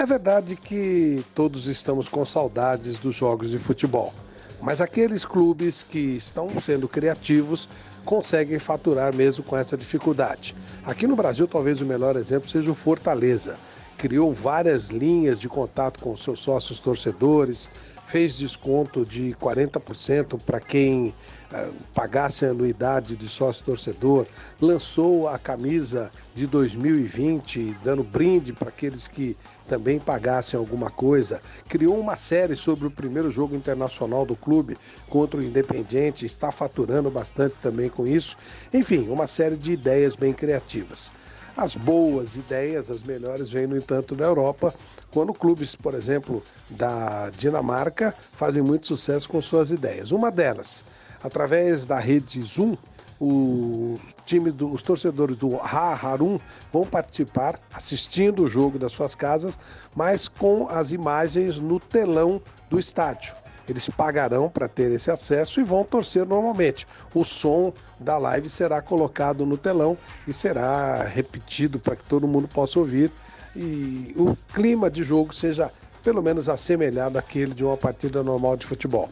É verdade que todos estamos com saudades dos jogos de futebol, mas aqueles clubes que estão sendo criativos conseguem faturar mesmo com essa dificuldade. Aqui no Brasil, talvez o melhor exemplo seja o Fortaleza. Criou várias linhas de contato com seus sócios torcedores, fez desconto de 40% para quem uh, pagasse a anuidade de sócio torcedor, lançou a camisa de 2020, dando brinde para aqueles que também pagassem alguma coisa, criou uma série sobre o primeiro jogo internacional do clube contra o Independiente, está faturando bastante também com isso. Enfim, uma série de ideias bem criativas. As boas ideias, as melhores, vêm, no entanto, da Europa, quando clubes, por exemplo, da Dinamarca, fazem muito sucesso com suas ideias. Uma delas, através da rede Zoom, o time do, os torcedores do Ha Harum vão participar assistindo o jogo das suas casas, mas com as imagens no telão do estádio. Eles pagarão para ter esse acesso e vão torcer normalmente. O som da live será colocado no telão e será repetido para que todo mundo possa ouvir e o clima de jogo seja pelo menos assemelhado àquele de uma partida normal de futebol.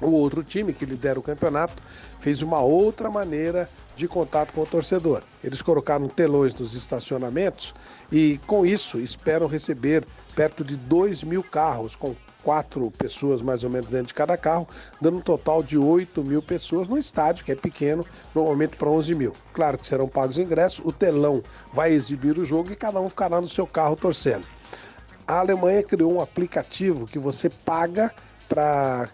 O outro time que lidera o campeonato fez uma outra maneira de contato com o torcedor. Eles colocaram telões nos estacionamentos e, com isso, esperam receber perto de 2 mil carros com quatro pessoas mais ou menos dentro de cada carro, dando um total de 8 mil pessoas no estádio, que é pequeno, normalmente para 11 mil. Claro que serão pagos ingressos, o telão vai exibir o jogo e cada um ficará no seu carro torcendo. A Alemanha criou um aplicativo que você paga para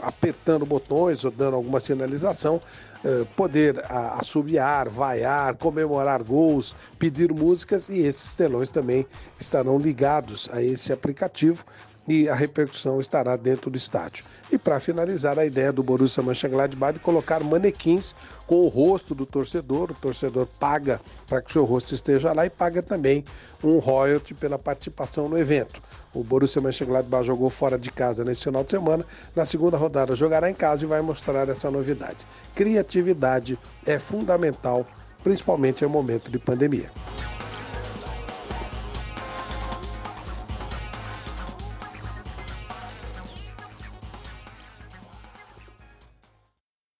apertando botões ou dando alguma sinalização, eh, poder assobiar, vaiar, comemorar gols, pedir músicas e esses telões também estarão ligados a esse aplicativo e a repercussão estará dentro do estádio. E para finalizar, a ideia do Borussia Mönchengladbach de colocar manequins com o rosto do torcedor, o torcedor paga para que o seu rosto esteja lá e paga também um royalty pela participação no evento. O Borussia Mönchengladbach jogou fora de casa nesse final de semana, na segunda rodada jogará em casa e vai mostrar essa novidade. Criatividade é fundamental, principalmente em momento de pandemia.